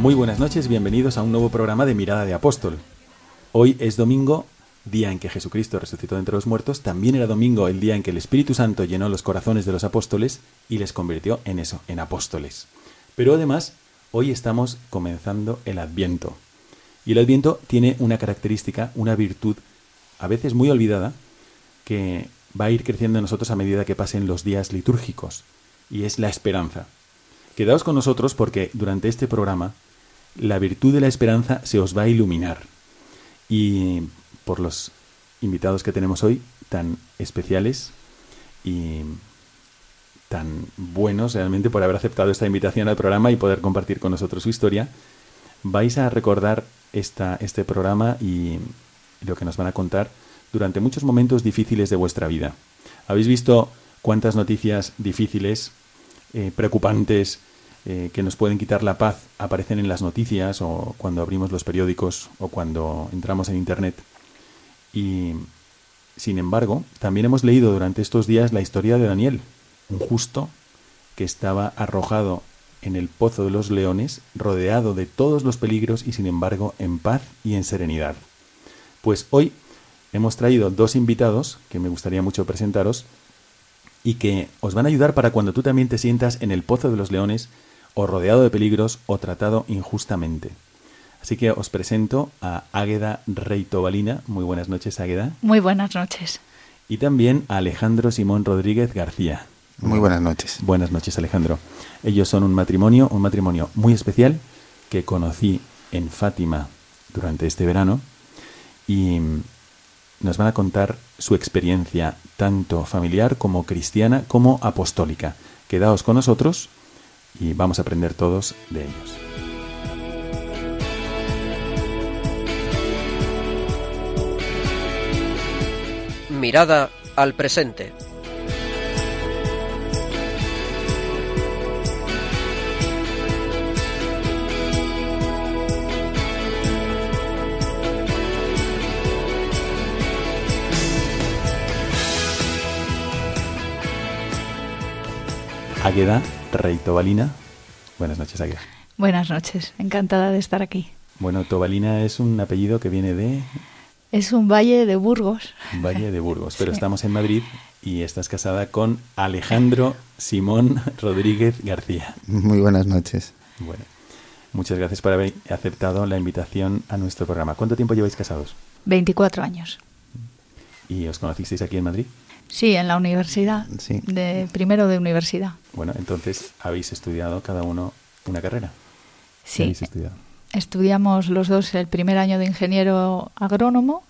Muy buenas noches, bienvenidos a un nuevo programa de Mirada de Apóstol. Hoy es domingo, día en que Jesucristo resucitó de entre los muertos, también era domingo el día en que el Espíritu Santo llenó los corazones de los apóstoles y les convirtió en eso, en apóstoles. Pero además, hoy estamos comenzando el Adviento. Y el Adviento tiene una característica, una virtud, a veces muy olvidada, que va a ir creciendo en nosotros a medida que pasen los días litúrgicos, y es la esperanza. Quedaos con nosotros porque durante este programa la virtud de la esperanza se os va a iluminar. Y por los invitados que tenemos hoy, tan especiales y tan buenos realmente por haber aceptado esta invitación al programa y poder compartir con nosotros su historia, vais a recordar esta, este programa y lo que nos van a contar durante muchos momentos difíciles de vuestra vida. Habéis visto cuántas noticias difíciles, eh, preocupantes, eh, que nos pueden quitar la paz aparecen en las noticias o cuando abrimos los periódicos o cuando entramos en Internet. Y, sin embargo, también hemos leído durante estos días la historia de Daniel, un justo que estaba arrojado en el pozo de los leones, rodeado de todos los peligros y, sin embargo, en paz y en serenidad. Pues hoy hemos traído dos invitados que me gustaría mucho presentaros y que os van a ayudar para cuando tú también te sientas en el pozo de los leones o rodeado de peligros o tratado injustamente. Así que os presento a Águeda Reitobalina. Muy buenas noches, Águeda. Muy buenas noches. Y también a Alejandro Simón Rodríguez García. Muy buenas noches. Buenas noches, Alejandro. Ellos son un matrimonio, un matrimonio muy especial que conocí en Fátima durante este verano y nos van a contar su experiencia tanto familiar como cristiana como apostólica. Quedaos con nosotros y vamos a aprender todos de ellos. Mirada al presente. Águeda Reitobalina. Buenas noches, Águeda. Buenas noches, encantada de estar aquí. Bueno, Tobalina es un apellido que viene de Es un valle de Burgos. Valle de Burgos, pero Sí. estamos en Madrid y estás casada con Alejandro Simón Rodríguez García. Muy buenas noches. Bueno, muchas gracias por haber aceptado la invitación a nuestro programa. ¿Cuánto tiempo lleváis casados? 24 años. ¿Y os conocisteis aquí en Madrid? Sí, en la universidad. Sí. De primero de universidad. Bueno, entonces habéis estudiado cada uno una carrera. ¿Qué Sí. habéis estudiado? Estudiamos los dos el primer año de ingeniero agrónomo.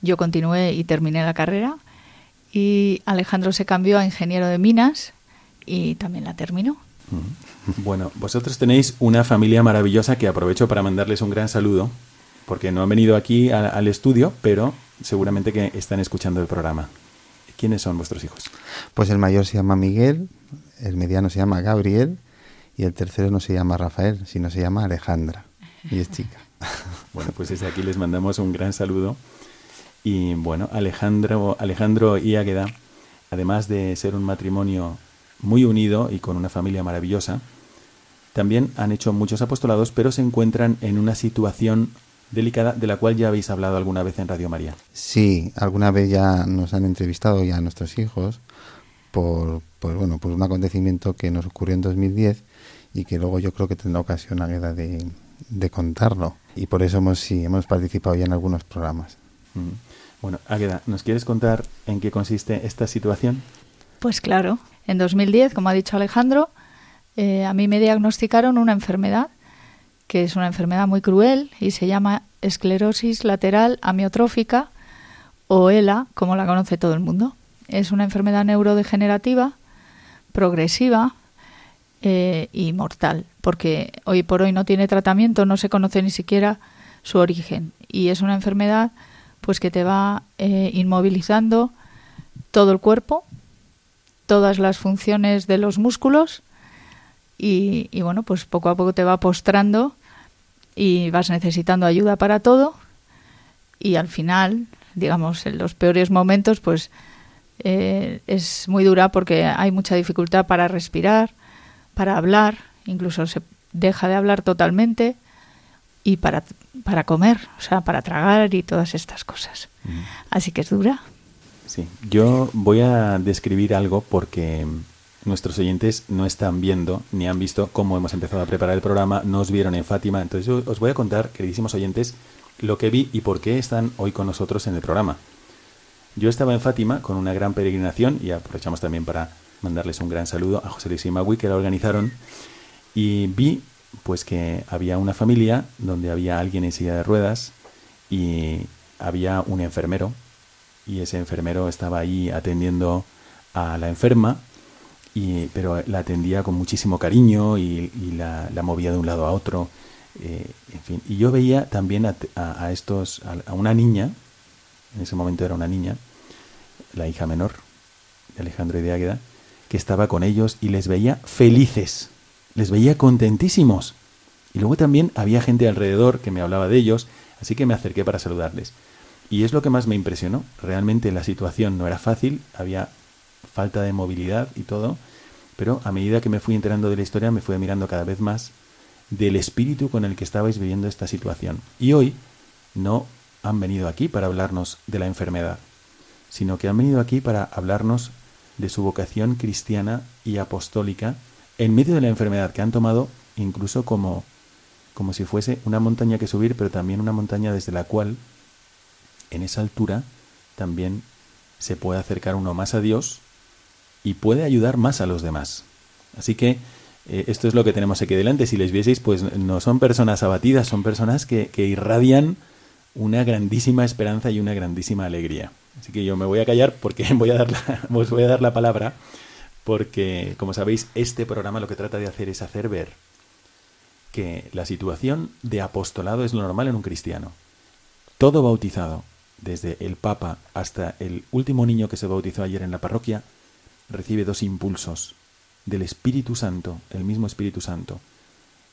Yo continué y terminé la carrera. Y Alejandro se cambió a ingeniero de minas y también la terminó. Bueno, vosotros tenéis una familia maravillosa que aprovecho para mandarles un gran saludo, porque no han venido aquí a- al estudio, pero seguramente que están escuchando el programa. ¿Quiénes son vuestros hijos? Pues el mayor se llama Miguel, el mediano se llama Gabriel y el tercero no se llama Rafael, sino se llama Alejandra. Y es chica. Bueno, pues desde aquí les mandamos un gran saludo. Y bueno, Alejandro, Alejandro y Águeda, además de ser un matrimonio muy unido y con una familia maravillosa. También han hecho muchos apostolados, pero se encuentran en una situación delicada de la cual ya habéis hablado alguna vez en Radio María. Sí, alguna vez ya nos han entrevistado ya a nuestros hijos por, bueno, por un acontecimiento que nos ocurrió en 2010 y que luego yo creo que tendrá ocasión Águeda de, de contarlo. Y por eso hemos, sí, hemos participado ya en algunos programas. Mm. Bueno, Águeda, ¿nos quieres contar en qué consiste esta situación? Pues claro, en 2010, como ha dicho Alejandro, eh, a mí me diagnosticaron una enfermedad que es una enfermedad muy cruel y se llama esclerosis lateral amiotrófica o ELA, como la conoce todo el mundo. Es una enfermedad neurodegenerativa, progresiva eh, y mortal, porque hoy por hoy no tiene tratamiento, no se conoce ni siquiera su origen y es una enfermedad pues que te va eh, inmovilizando todo el cuerpo, todas las funciones de los músculos y, bueno, pues poco a poco te va postrando y vas necesitando ayuda para todo y al final, digamos, en los peores momentos, pues eh, es muy dura porque hay mucha dificultad para respirar, para hablar, incluso se deja de hablar totalmente y para, para comer, o sea, para tragar y todas estas cosas. Así que es dura. Sí, yo voy a describir algo porque nuestros oyentes no están viendo ni han visto cómo hemos empezado a preparar el programa, no os vieron en Fátima. Entonces os voy a contar, queridísimos oyentes, lo que vi y por qué están hoy con nosotros en el programa. Yo estaba en Fátima con una gran peregrinación y aprovechamos también para mandarles un gran saludo a José Luis y Magui que la organizaron y vi pues que había una familia donde había alguien en silla de ruedas y había un enfermero y ese enfermero estaba ahí atendiendo a la enferma pero la atendía con muchísimo cariño y, la, movía de un lado a otro. Eh, en fin, y yo veía también a, estos, a, una niña, en ese momento era una niña, la hija menor de Alejandro y de Águeda, que estaba con ellos y les veía felices, les veía contentísimos. Y luego también había gente alrededor que me hablaba de ellos, así que me acerqué para saludarles. Y es lo que más me impresionó. Realmente la situación no era fácil, había falta de movilidad y todo, pero a medida que me fui enterando de la historia me fui mirando cada vez más del espíritu con el que estabais viviendo esta situación. Y hoy no han venido aquí para hablarnos de la enfermedad, sino que han venido aquí para hablarnos de su vocación cristiana y apostólica en medio de la enfermedad que han tomado incluso como como si fuese una montaña que subir, pero también una montaña desde la cual en esa altura también se puede acercar uno más a Dios y puede ayudar más a los demás. Así que eh, esto es lo que tenemos aquí delante. Si les vieseis, pues no son personas abatidas, son personas que, irradian una grandísima esperanza y una grandísima alegría. Así que yo me voy a callar porque voy a dar la, os voy a dar la palabra porque, como sabéis, este programa lo que trata de hacer es hacer ver que la situación de apostolado es lo normal en un cristiano. Todo bautizado, desde el Papa hasta el último niño que se bautizó ayer en la parroquia, recibe dos impulsos del Espíritu Santo, el mismo Espíritu Santo,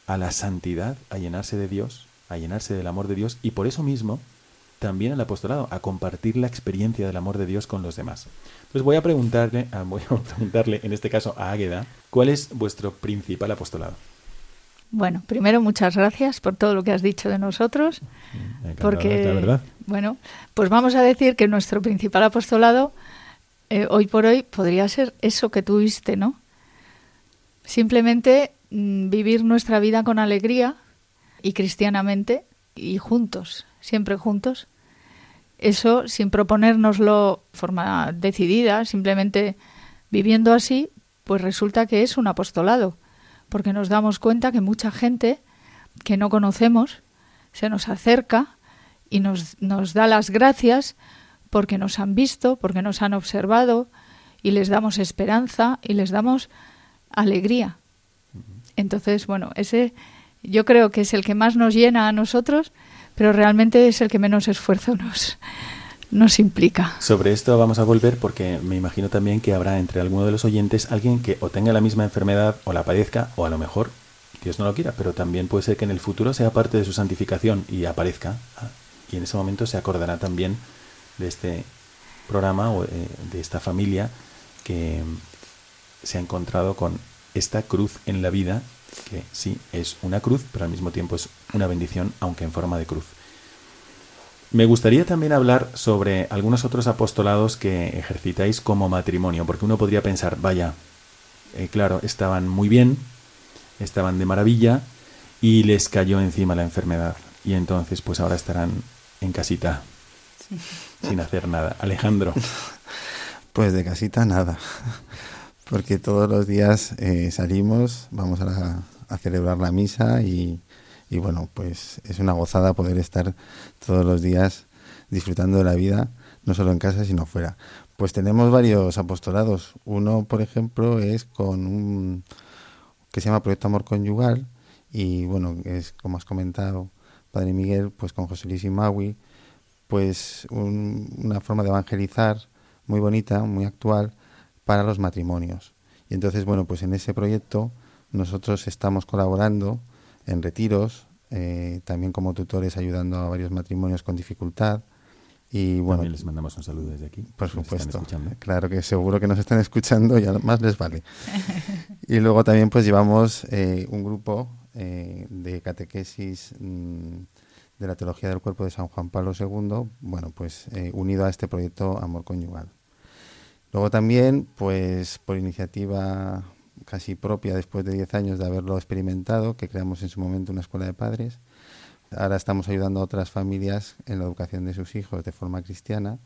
a la santidad, a llenarse de Dios, a llenarse del amor de Dios y por eso mismo también al apostolado, a compartir la experiencia del amor de Dios con los demás. Entonces voy a preguntarle, voy a preguntarle en este caso a Águeda, ¿cuál es vuestro principal apostolado? Bueno, primero muchas gracias por todo lo que has dicho de nosotros, porque la verdad. bueno, pues vamos a decir que nuestro principal apostolado eh, hoy por hoy podría ser eso que tuviste, ¿no? Simplemente mm, vivir nuestra vida con alegría y cristianamente y juntos, siempre juntos. Eso sin proponérnoslo de forma decidida, simplemente viviendo así, pues resulta que es un apostolado, porque nos damos cuenta que mucha gente que no conocemos se nos acerca y nos, nos da las gracias porque nos han visto, porque nos han observado y les damos esperanza y les damos alegría. Entonces, bueno, ese yo creo que es el que más nos llena a nosotros, pero realmente es el que menos esfuerzo nos, nos implica. Sobre esto vamos a volver porque me imagino también que habrá entre alguno de los oyentes alguien que o tenga la misma enfermedad o la padezca o a lo mejor Dios no lo quiera, pero también puede ser que en el futuro sea parte de su santificación y aparezca ¿ah? y en ese momento se acordará también de este programa o eh, de esta familia que, se ha encontrado con esta cruz en la vida, que sí es una cruz, pero al mismo tiempo es una bendición, aunque en forma de cruz. Me gustaría también hablar sobre algunos otros apostolados que ejercitáis como matrimonio, porque uno podría pensar, vaya, eh, claro, estaban muy bien, estaban de maravilla y les cayó encima la enfermedad. Y entonces, pues ahora estarán en casita, sin hacer nada. Alejandro. Pues de casita nada, porque todos los días eh, salimos, vamos a, celebrar la misa y, y, bueno, pues es una gozada poder estar todos los días disfrutando de la vida, no solo en casa, sino fuera. Pues tenemos varios apostolados. Uno, por ejemplo, es con un que se llama Proyecto Amor Conyugal y bueno, es como has comentado, Padre Miguel, pues con José Luis Maui, pues una forma de evangelizar muy bonita, muy actual para los matrimonios. Y entonces, bueno, pues en ese proyecto nosotros estamos colaborando en retiros, eh, también como tutores ayudando a varios matrimonios con dificultad. Y bueno, también les mandamos un saludo desde aquí. Por supuesto. Claro que seguro que nos están escuchando y además les vale. y luego también pues llevamos eh, un grupo eh, de catequesis mm, de la Teología del Cuerpo de San Juan Pablo II, bueno, pues eh, unido a este proyecto Amor Conyugal. Luego también, pues por iniciativa casi propia después de 10 años de haberlo experimentado, que creamos en su momento una escuela de padres, ahora estamos ayudando a otras familias en la educación de sus hijos de forma cristiana,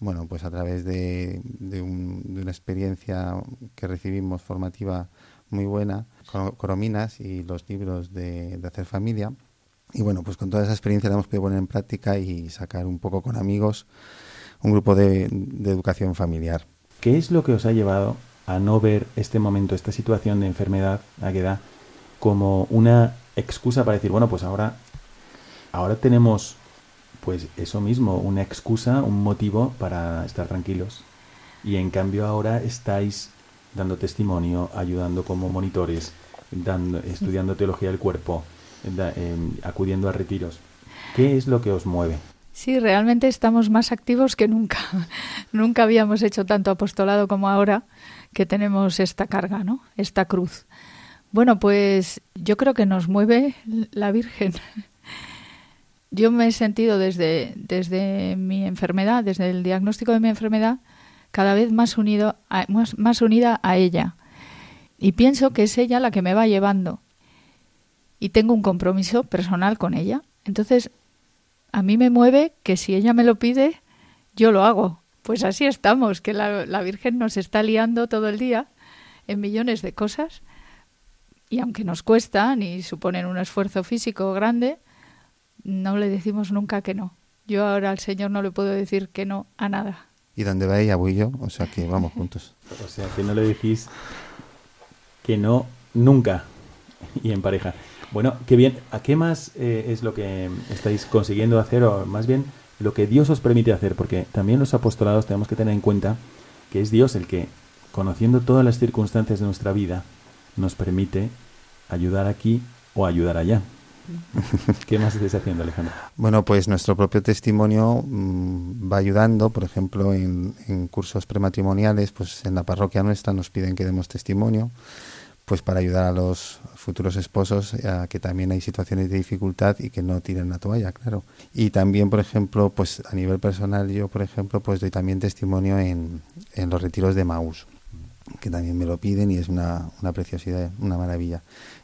bueno, pues a través de, una experiencia que recibimos formativa muy buena, con Corominas y los libros de, de Hacer Familia, y bueno, pues con toda esa experiencia la hemos podido poner en práctica y sacar un poco con amigos un grupo de, educación familiar. ¿Qué es lo que os ha llevado a no ver este momento, esta situación de enfermedad, Águeda, como una excusa para decir, bueno, pues ahora, ahora tenemos pues eso mismo, una excusa, un motivo para estar tranquilos. Y en cambio ahora estáis dando testimonio, ayudando como monitores, dando, estudiando teología del cuerpo, acudiendo a retiros. ¿Qué es lo que os mueve? Sí, realmente estamos más activos que nunca. nunca habíamos hecho tanto apostolado como ahora que tenemos esta carga, ¿no? Esta cruz. Bueno, pues yo creo que nos mueve la Virgen. Yo me he sentido desde, desde mi enfermedad, desde el diagnóstico de mi enfermedad, cada vez más, unido más, más unida a ella. Y pienso que es ella la que me va llevando y tengo un compromiso personal con ella. Entonces, a mí me mueve que si ella me lo pide, yo lo hago. Pues así estamos, que la, la Virgen nos está liando todo el día en millones de cosas y aunque nos cuestan y suponen un esfuerzo físico grande, no le decimos nunca que no. Yo ahora al Señor no le puedo decir que no a nada. Y donde va ella voy yo, o sea que vamos juntos. o sea que no le decís que no nunca y en pareja. Bueno, qué bien. ¿A qué más eh, es lo que estáis consiguiendo hacer, o más bien lo que Dios os permite hacer? Porque también los apostolados tenemos que tener en cuenta que es Dios el que, conociendo todas las circunstancias de nuestra vida, nos permite ayudar aquí o ayudar allá. ¿Qué más estáis haciendo, Alejandro? Bueno, pues nuestro propio testimonio mm, va ayudando, por ejemplo, en, en cursos prematrimoniales, pues en la parroquia nuestra nos piden que demos testimonio pues para ayudar a los futuros esposos a que también hay situaciones de dificultad y que no tiren la toalla, claro. Y también, por ejemplo, pues a nivel personal yo, por ejemplo, pues doy también testimonio en, en los retiros de Maús, que también me lo piden y es una, una preciosidad, una maravilla.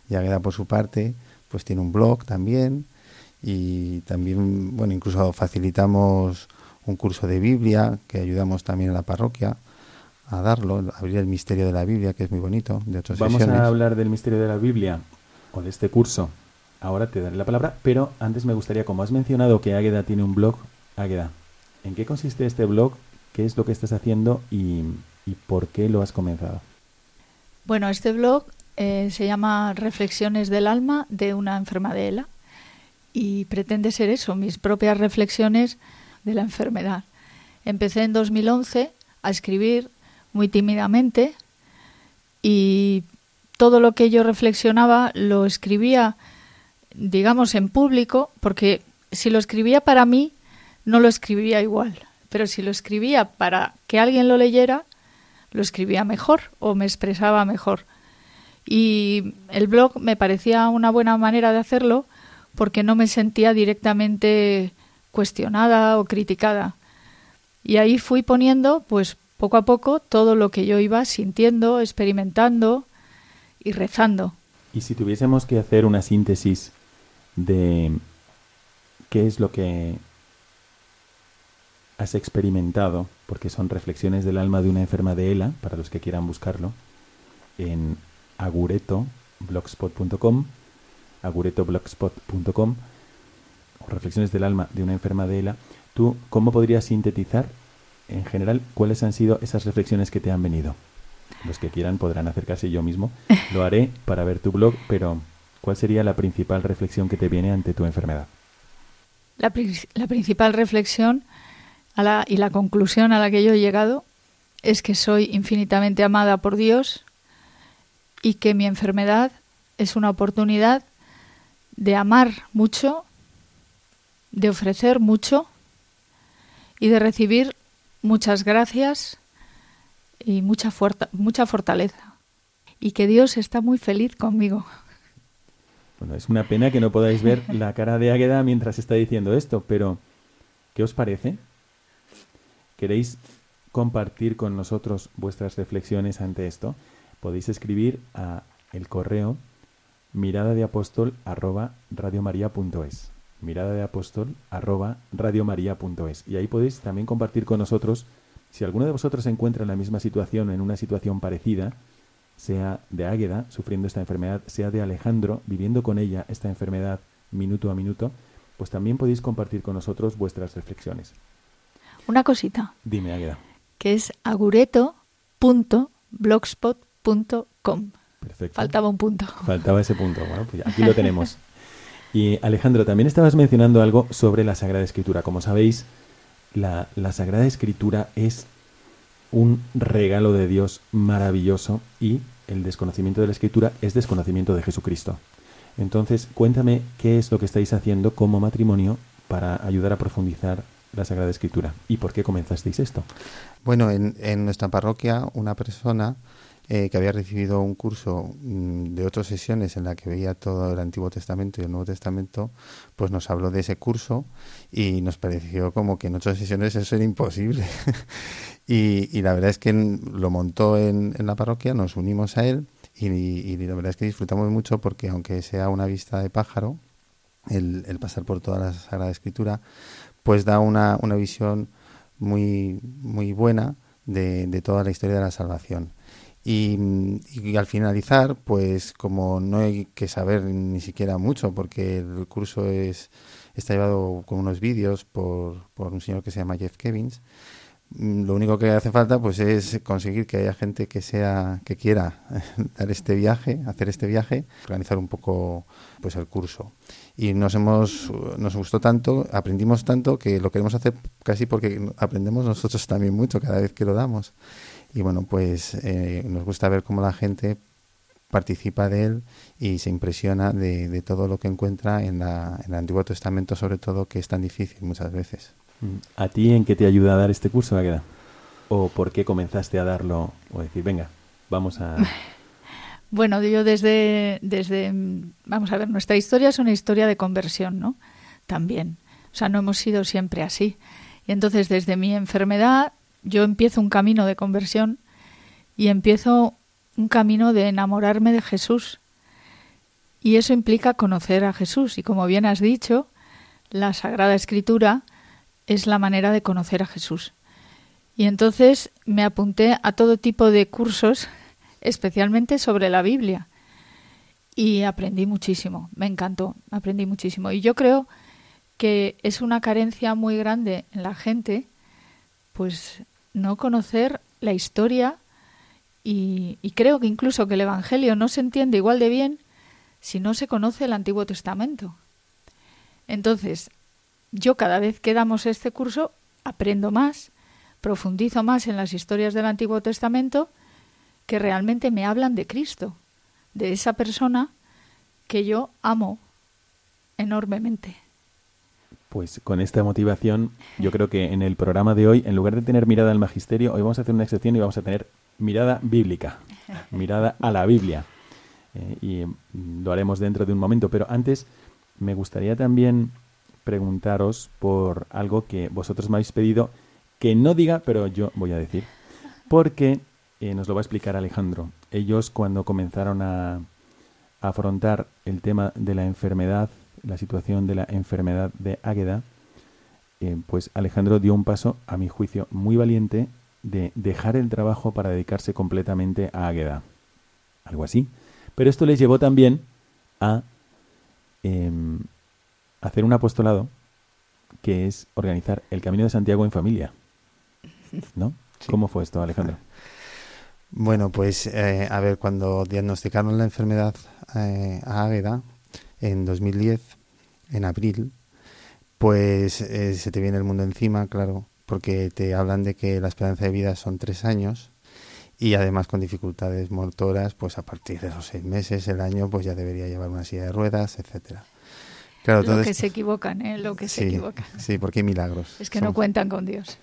Y Agueda, por su parte, pues tiene un blog también y también, bueno, incluso facilitamos un curso de Biblia que ayudamos también a la parroquia a darlo, abrir el misterio de la Biblia, que es muy bonito, de otras Vamos a hablar del misterio de la Biblia o de este curso. Ahora te daré la palabra, pero antes me gustaría, como has mencionado que Águeda tiene un blog, Águeda, ¿en qué consiste este blog? ¿Qué es lo que estás haciendo y, por qué lo has comenzado? Bueno, este blog eh, se llama Reflexiones del alma de una enferma de ELA y pretende ser eso, mis propias reflexiones de la enfermedad. Empecé en 2011 a escribir muy tímidamente y todo lo que yo reflexionaba lo escribía, digamos, en público, porque si lo escribía para mí, no lo escribía igual, pero si lo escribía para que alguien lo leyera, lo escribía mejor o me expresaba mejor. Y el blog me parecía una buena manera de hacerlo porque no me sentía directamente cuestionada o criticada. Y ahí fui poniendo, pues poco a poco, todo lo que yo iba sintiendo, experimentando y rezando. Y si tuviésemos que hacer una síntesis de qué es lo que has experimentado, porque son reflexiones del alma de una enferma de ELA, para los que quieran buscarlo, en agureto.blogspot.com, agureto.blogspot.com, reflexiones del alma de una enferma de ELA, ¿tú cómo podrías sintetizar en general cuáles han sido esas reflexiones que te han venido? Los que quieran podrán acercarse yo mismo. Lo haré para ver tu blog, pero ¿cuál sería la principal reflexión que te viene ante tu enfermedad? La, la principal reflexión y la conclusión a la que yo he llegado es que soy infinitamente amada por Dios y que mi enfermedad es una oportunidad de amar mucho, de ofrecer mucho y de recibir muchas gracias y mucha, mucha fortaleza. Y que Dios está muy feliz conmigo. Bueno, es una pena que no podáis ver la cara de Águeda mientras está diciendo esto, pero ¿qué os parece? ¿Queréis compartir con nosotros vuestras reflexiones ante esto? Podéis escribir a el correo mirada de apóstol arroba radiomaria.es mirada de apóstol arroba radiomaria.es y ahí podéis también compartir con nosotros si alguno de vosotros se encuentra en la misma situación, en una situación parecida, sea de Águeda sufriendo esta enfermedad, sea de Alejandro viviendo con ella esta enfermedad minuto a minuto, pues también podéis compartir con nosotros vuestras reflexiones. Una cosita. Dime, Águeda. Que es agureto.blogspot.com. Perfecto. Faltaba un punto. Faltaba ese punto. Bueno, pues aquí lo tenemos. Y Alejandro, también estabas mencionando algo sobre la Sagrada Escritura. Como sabéis, la, Sagrada Escritura es un regalo de Dios maravilloso y el desconocimiento de la Escritura es desconocimiento de Jesucristo. Entonces, cuéntame qué es lo que estáis haciendo como matrimonio para ayudar a profundizar la Sagrada Escritura y por qué comenzasteis esto. Bueno, en, en nuestra parroquia una persona eh, que había recibido un curso mm, de otras sesiones en la que veía todo el Antiguo Testamento y el Nuevo Testamento, pues nos habló de ese curso y nos pareció como que en otras sesiones eso era imposible. y, la verdad es que lo montó en, en la parroquia, nos unimos a él y, y, la verdad es que disfrutamos mucho porque aunque sea una vista de pájaro, el, el pasar por toda la Sagrada Escritura, pues da una, una visión muy, muy buena de, de toda la historia de la salvación. Y, al finalizar, pues como no hay que saber ni siquiera mucho, porque el curso es está llevado con unos vídeos por, por un señor que se llama Jeff Kevins, mm, lo único que hace falta pues es conseguir que haya gente que sea que quiera dar este viaje hacer este viaje organizar un poco pues el curso. Y nos hemos nos gustó tanto aprendimos tanto que lo queremos hacer casi porque aprendemos nosotros también mucho cada vez que lo damos y bueno, pues eh, nos gusta ver cómo la gente participa de él y se impresiona de, todo lo que encuentra en, la, en, el Antiguo Testamento, sobre todo, que es tan difícil muchas veces. ¿A ti en qué te ayuda a dar este curso, Águeda? ¿O por qué comenzaste a darlo? O decir, venga, vamos a... Bueno, yo desde, desde, vamos a ver, nuestra historia es una historia de conversión, ¿no? También. O sea, no hemos sido siempre así. Y entonces, desde mi enfermedad, yo empiezo un camino de conversión y empiezo un camino de enamorarme de Jesús. Y eso implica conocer a Jesús. Y como bien has dicho, la Sagrada Escritura es la manera de conocer a Jesús. Y entonces me apunté a todo tipo de cursos, especialmente sobre la Biblia. Y aprendí muchísimo, me encantó, aprendí muchísimo. Y yo creo que es una carencia muy grande en la gente, pues no conocer la historia y, creo que incluso que el Evangelio no se entiende igual de bien si no se conoce el Antiguo Testamento. Entonces, yo cada vez que damos este curso aprendo más, profundizo más en las historias del Antiguo Testamento que realmente me hablan de Cristo, de esa persona que yo amo enormemente. Pues con esta motivación, yo creo que en el programa de hoy, en lugar de tener mirada al magisterio, hoy vamos a hacer una excepción y vamos a tener mirada bíblica, mirada a la Biblia. Eh, y mm, lo haremos dentro de un momento, pero antes me gustaría también preguntaros por algo que vosotros me habéis pedido que no diga, pero yo voy a decir, porque eh, nos lo va a explicar Alejandro. Ellos cuando comenzaron a, afrontar el tema de la enfermedad, la situación de la enfermedad de Águeda, eh, pues Alejandro dio un paso, a mi juicio, muy valiente de dejar el trabajo para dedicarse completamente a Águeda. Algo así. Pero esto les llevó también a em, hacer un apostolado que es organizar el Camino de Santiago en familia. ¿No? ¿Cómo fue esto, Alejandro? Bueno, pues eh, a ver, cuando diagnosticaron la enfermedad eh, a Águeda en 2010, en abril, pues eh, se te viene el mundo encima, claro, porque te hablan de que la esperanza de vida son tres años y además con dificultades motoras, pues a partir de los seis meses, el año, pues ya debería llevar una silla de ruedas, etcétera. Claro, lo que se equivocan, ¿eh? Lo que se equivocan. Sí, porque hay milagros. Es que no cuentan con Dios.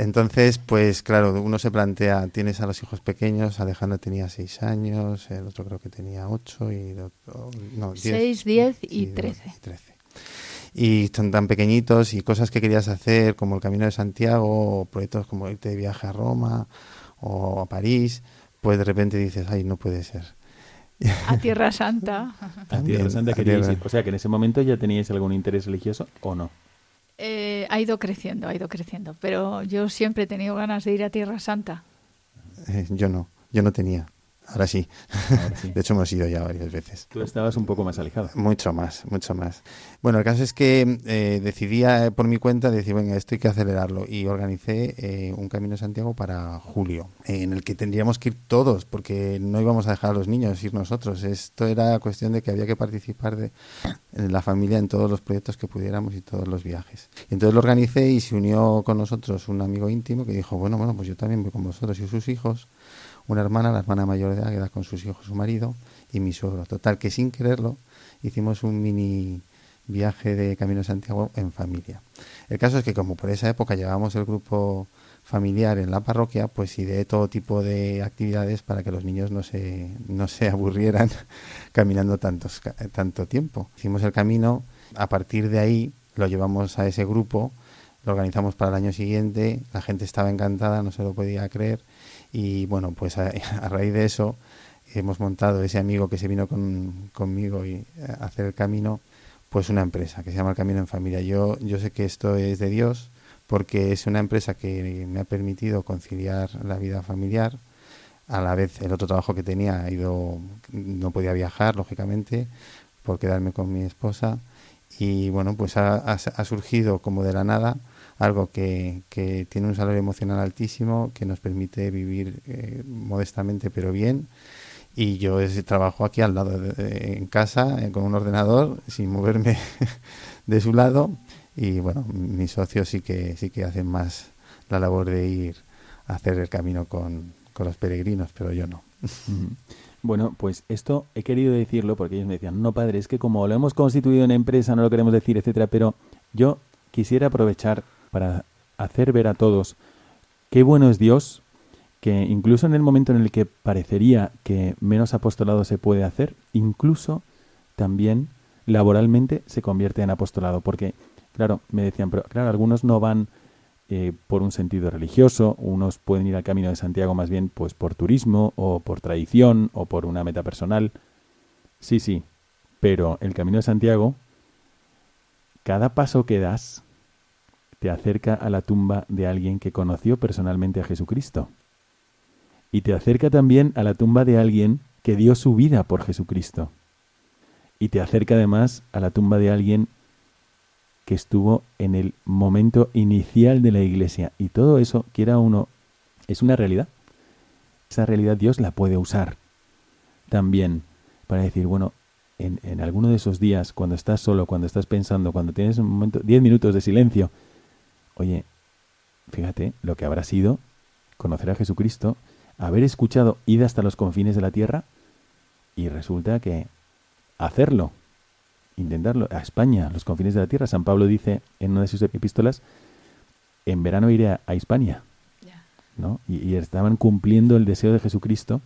Entonces, pues claro, uno se plantea, tienes a los hijos pequeños, Alejandro tenía seis años, el otro creo que tenía ocho y el otro, no, seis, diez y, trece. Y son tan pequeñitos y cosas que querías hacer como el Camino de Santiago o proyectos como irte de viaje a Roma o a París, pues de repente dices, ay, no puede ser. A Tierra Santa. a Tierra Santa O sea, que en ese momento ya teníais algún interés religioso o no. Eh, ha ido creciendo, ha ido creciendo. Pero yo siempre he tenido ganas de ir a Tierra Santa. Eh, yo no, yo no tenía. Ahora sí. De hecho, hemos ido ya varias veces. Tú estabas un poco más alejado. Mucho más, mucho más. Bueno, el caso es que eh, decidí eh, por mi cuenta decir, venga, esto hay que acelerarlo. Y organicé eh, un Camino de Santiago para julio, en el que tendríamos que ir todos, porque no íbamos a dejar a los niños ir nosotros. Esto era cuestión de que había que participar de la familia en todos los proyectos que pudiéramos y todos los viajes. Y entonces lo organicé y se unió con nosotros un amigo íntimo que dijo, bueno, bueno, pues yo también voy con vosotros y sus hijos una hermana, la hermana mayor de Águeda, con sus hijos, su marido y mi suegro. Total, que sin quererlo hicimos un mini viaje de Camino de Santiago en familia. El caso es que como por esa época llevábamos el grupo familiar en la parroquia, pues ideé todo tipo de actividades para que los niños no se, no se aburrieran caminando tantos, tanto tiempo. Hicimos el camino, a partir de ahí lo llevamos a ese grupo, lo organizamos para el año siguiente, la gente estaba encantada, no se lo podía creer y bueno, pues a, raíz de eso hemos montado ese amigo que se vino con, conmigo y a eh, hacer el camino, pues una empresa que se llama El Camino en Familia. Yo, yo sé que esto es de Dios porque es una empresa que me ha permitido conciliar la vida familiar. A la vez el otro trabajo que tenía ha ido, no podía viajar, lógicamente, por quedarme con mi esposa. Y bueno, pues ha, ha surgido como de la nada algo que, que, tiene un salario emocional altísimo, que nos permite vivir eh, modestamente pero bien. Y yo trabajo aquí al lado, en casa, eh, con un ordenador, sin moverme de su lado. Y bueno, mis socios sí que, sí que hacen más la labor de ir a hacer el camino con, con los peregrinos, pero yo no. Bueno, pues esto he querido decirlo porque ellos me decían, no padre, es que como lo hemos constituido en empresa no lo queremos decir, etcétera, pero yo quisiera aprovechar para hacer ver a todos qué bueno es Dios, que incluso en el momento en el que parecería que menos apostolado se puede hacer, incluso también laboralmente se convierte en apostolado, porque, claro, me decían, pero claro, algunos no van eh, por un sentido religioso, unos pueden ir al Camino de Santiago más bien pues por turismo o por tradición o por una meta personal. Sí, sí, pero el Camino de Santiago, cada paso que das, te acerca a la tumba de alguien que conoció personalmente a Jesucristo. Y te acerca también a la tumba de alguien que dio su vida por Jesucristo. Y te acerca además a la tumba de alguien que estuvo en el momento inicial de la iglesia. Y todo eso, quiera uno, es una realidad. Esa realidad Dios la puede usar también para decir, bueno, en, en alguno de esos días, cuando estás solo, cuando estás pensando, cuando tienes un momento, diez minutos de silencio, Oye, fíjate lo que habrá sido conocer a Jesucristo, haber escuchado id hasta los confines de la tierra y resulta que hacerlo, intentarlo, a España, los confines de la tierra. San Pablo dice en una de sus epístolas, en verano iré a, España. ¿no? Y, estaban cumpliendo el deseo de Jesucristo,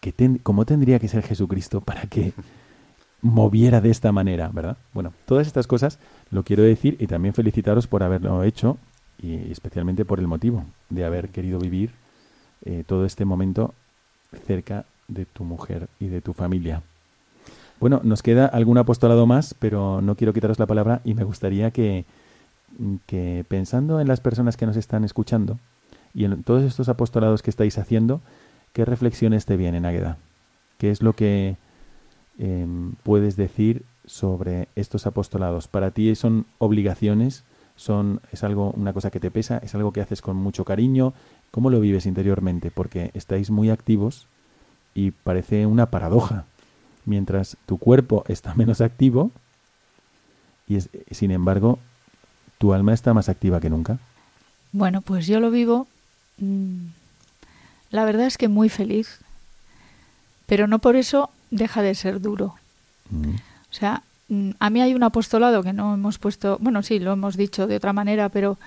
que ¿cómo tendría que ser Jesucristo para que moviera de esta manera, verdad? Bueno, todas estas cosas lo quiero decir y también felicitaros por haberlo hecho y especialmente por el motivo de haber querido vivir eh, todo este momento cerca de tu mujer y de tu familia. Bueno, nos queda algún apostolado más, pero no quiero quitaros la palabra y me gustaría que, que pensando en las personas que nos están escuchando y en todos estos apostolados que estáis haciendo, ¿qué reflexiones te vienen, Águeda? ¿Qué es lo que em, puedes decir sobre estos apostolados? ¿Para ti son obligaciones? Son, ¿Es algo, una cosa que te pesa? ¿Es algo que haces con mucho cariño? ¿Cómo lo vives interiormente? Porque estáis muy activos y parece una paradoja. Mientras tu cuerpo está menos activo y sin embargo tu alma está más activa que nunca. Bueno, pues yo lo vivo, mm, la verdad es que muy feliz, pero no por eso deja de ser duro. Mm. O sea, a mí hay un apostolado que no hemos puesto, bueno, sí, lo hemos dicho de otra manera, pero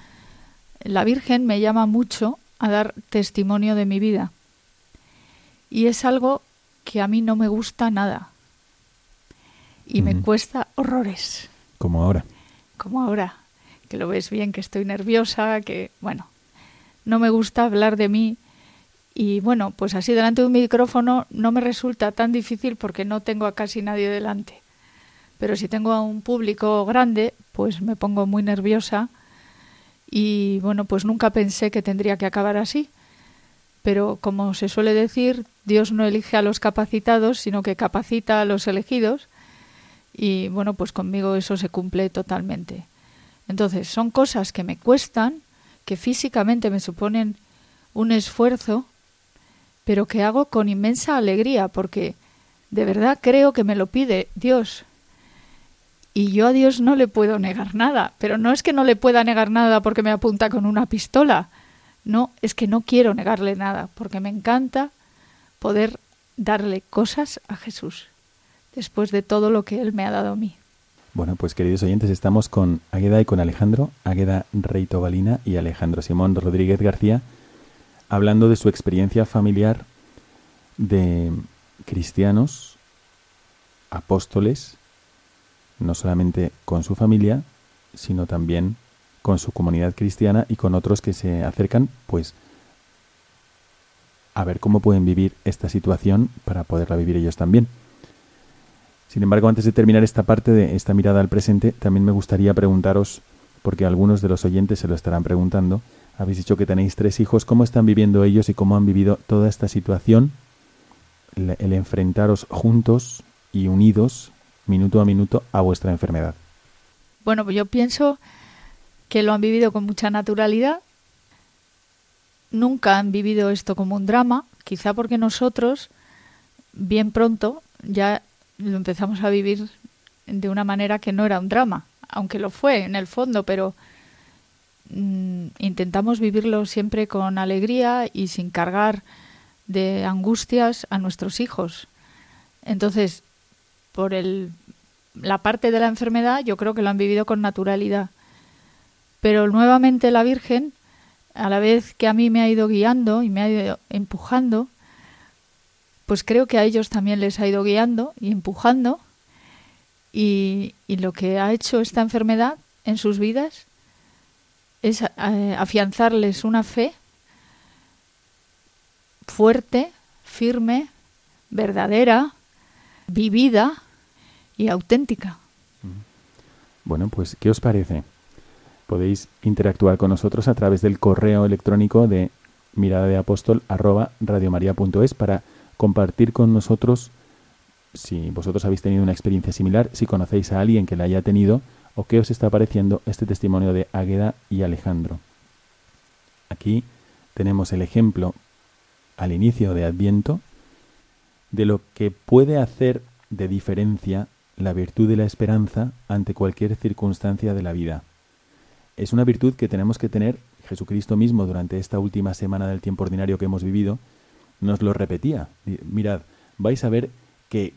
la Virgen me llama mucho a dar testimonio de mi vida. Y es algo que a mí no me gusta nada. Y me cuesta horrores. Como ahora. Como ahora. Que lo ves bien, que estoy nerviosa, que, bueno, no me gusta hablar de mí. Y bueno, pues así delante de un micrófono no me resulta tan difícil porque no tengo a casi nadie delante. Pero si tengo a un público grande, pues me pongo muy nerviosa y bueno, pues nunca pensé que tendría que acabar así. Pero como se suele decir, Dios no elige a los capacitados, sino que capacita a los elegidos. Y bueno, pues conmigo eso se cumple totalmente. Entonces, son cosas que me cuestan, que físicamente me suponen un esfuerzo, pero que hago con inmensa alegría, porque de verdad creo que me lo pide Dios y yo a Dios no le puedo negar nada, pero no es que no le pueda negar nada porque me apunta con una pistola, no, es que no quiero negarle nada, porque me encanta poder darle cosas a Jesús, después de todo lo que Él me ha dado a mí. Bueno, pues queridos oyentes, estamos con Águeda y con Alejandro, Águeda Reito Balina y Alejandro Simón Rodríguez García, hablando de su experiencia familiar de cristianos, apóstoles, no solamente con su familia, sino también con su comunidad cristiana y con otros que se acercan, pues, a ver cómo pueden vivir esta situación para poderla vivir ellos también. Sin embargo, antes de terminar esta parte de esta mirada al presente, también me gustaría preguntaros, porque algunos de los oyentes se lo estarán preguntando, habéis dicho que tenéis tres hijos, ¿cómo están viviendo ellos y cómo han vivido toda esta situación? el enfrentaros juntos y unidos minuto a minuto a vuestra enfermedad? Bueno, pues yo pienso que lo han vivido con mucha naturalidad. Nunca han vivido esto como un drama, quizá porque nosotros, bien pronto, ya lo empezamos a vivir de una manera que no era un drama, aunque lo fue en el fondo, pero mm, intentamos vivirlo siempre con alegría y sin cargar de angustias a nuestros hijos. Entonces, por el, la parte de la enfermedad, yo creo que lo han vivido con naturalidad. Pero nuevamente la Virgen, a la vez que a mí me ha ido guiando y me ha ido empujando, pues creo que a ellos también les ha ido guiando y empujando. Y, y lo que ha hecho esta enfermedad en sus vidas es eh, afianzarles una fe fuerte, firme, verdadera, vivida y auténtica. Bueno, pues, ¿qué os parece? Podéis interactuar con nosotros a través del correo electrónico de mirada de apóstol para compartir con nosotros si vosotros habéis tenido una experiencia similar, si conocéis a alguien que la haya tenido o qué os está pareciendo este testimonio de Águeda y Alejandro. Aquí tenemos el ejemplo al inicio de Adviento de lo que puede hacer de diferencia la virtud de la esperanza ante cualquier circunstancia de la vida. Es una virtud que tenemos que tener, Jesucristo mismo durante esta última semana del tiempo ordinario que hemos vivido, nos lo repetía. Mirad, vais a ver que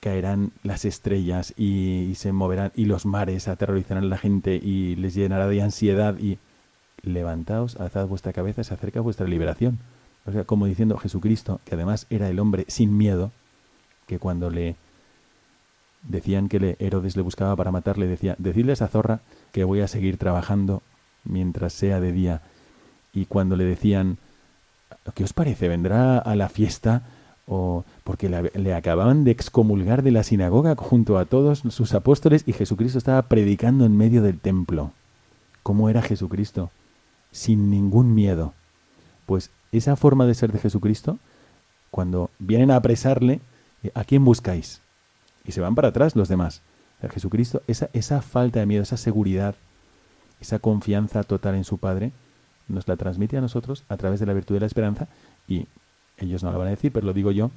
caerán las estrellas y, se moverán y los mares aterrorizarán a la gente y les llenará de ansiedad y levantaos, alzad vuestra cabeza, se acerca vuestra liberación. O sea, como diciendo Jesucristo, que además era el hombre sin miedo, que cuando le decían que le, Herodes le buscaba para matarle, decía, decidle a esa zorra que voy a seguir trabajando mientras sea de día. Y cuando le decían, ¿qué os parece? ¿Vendrá a la fiesta? O porque le acababan de excomulgar de la sinagoga junto a todos sus apóstoles y Jesucristo estaba predicando en medio del templo. ¿Cómo era Jesucristo? Sin ningún miedo. Pues esa forma de ser de Jesucristo, cuando vienen a apresarle, eh, ¿a quién buscáis? Y se van para atrás los demás. Jesucristo, esa, esa falta de miedo, esa seguridad, esa confianza total en su Padre, nos la transmite a nosotros a través de la virtud de la esperanza y ellos no la van a decir, pero lo digo yo,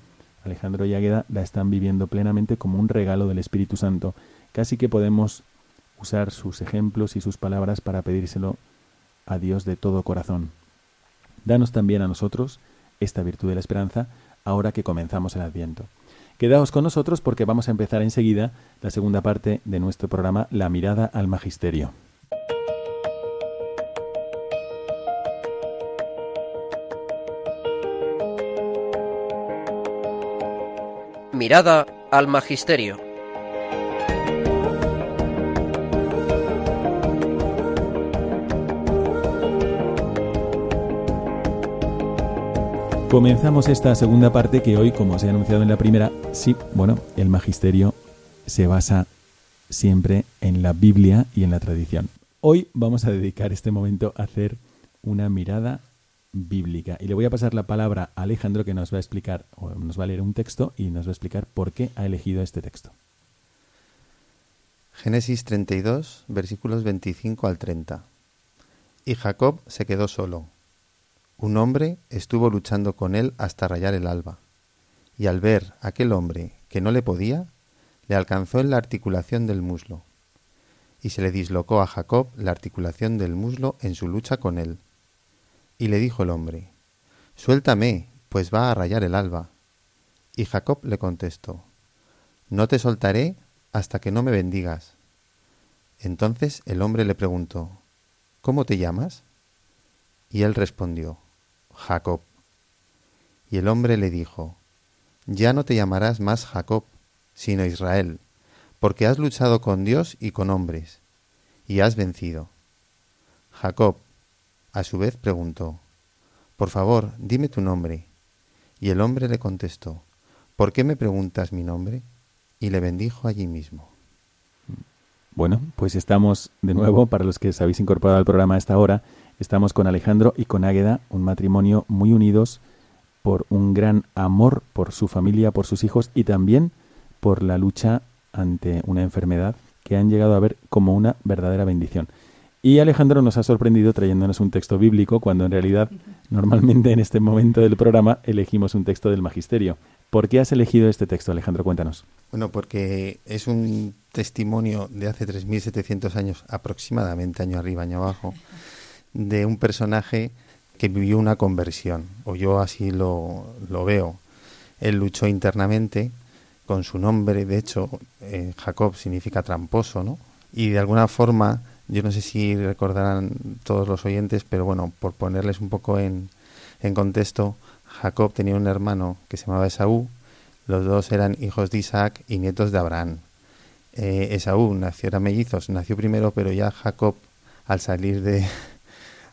Alejandro y Águeda la están viviendo plenamente como un regalo del Espíritu Santo. Casi que podemos usar sus ejemplos y sus palabras para pedírselo a Dios de todo corazón. Danos también a nosotros esta virtud de la esperanza ahora que comenzamos el Adviento. Quedaos con nosotros porque vamos a empezar enseguida la segunda parte de nuestro programa La mirada al Magisterio. Mirada al Magisterio. Comenzamos esta segunda parte que hoy, como se ha anunciado en la primera, sí, bueno, el magisterio se basa siempre en la Biblia y en la tradición. Hoy vamos a dedicar este momento a hacer una mirada bíblica y le voy a pasar la palabra a Alejandro que nos va a explicar, o nos va a leer un texto y nos va a explicar por qué ha elegido este texto. Génesis 32, versículos 25 al 30. Y Jacob se quedó solo un hombre estuvo luchando con él hasta rayar el alba, y al ver aquel hombre que no le podía, le alcanzó en la articulación del muslo, y se le dislocó a Jacob la articulación del muslo en su lucha con él. Y le dijo el hombre, Suéltame, pues va a rayar el alba. Y Jacob le contestó, No te soltaré hasta que no me bendigas. Entonces el hombre le preguntó, ¿Cómo te llamas? Y él respondió, Jacob. Y el hombre le dijo, Ya no te llamarás más Jacob, sino Israel, porque has luchado con Dios y con hombres, y has vencido. Jacob, a su vez, preguntó, Por favor, dime tu nombre. Y el hombre le contestó, ¿Por qué me preguntas mi nombre? Y le bendijo allí mismo. Bueno, pues estamos de nuevo, para los que os habéis incorporado al programa a esta hora, Estamos con Alejandro y con Águeda, un matrimonio muy unidos por un gran amor por su familia, por sus hijos y también por la lucha ante una enfermedad que han llegado a ver como una verdadera bendición. Y Alejandro nos ha sorprendido trayéndonos un texto bíblico cuando en realidad normalmente en este momento del programa elegimos un texto del magisterio. ¿Por qué has elegido este texto, Alejandro? Cuéntanos. Bueno, porque es un testimonio de hace 3.700 años aproximadamente, año arriba, año abajo, de un personaje que vivió una conversión, o yo así lo, lo veo. Él luchó internamente con su nombre, de hecho, eh, Jacob significa tramposo, ¿no? Y de alguna forma, yo no sé si recordarán todos los oyentes, pero bueno, por ponerles un poco en, en contexto, Jacob tenía un hermano que se llamaba Esaú, los dos eran hijos de Isaac y nietos de Abraham. Eh, Esaú nació, era mellizos, nació primero, pero ya Jacob, al salir de,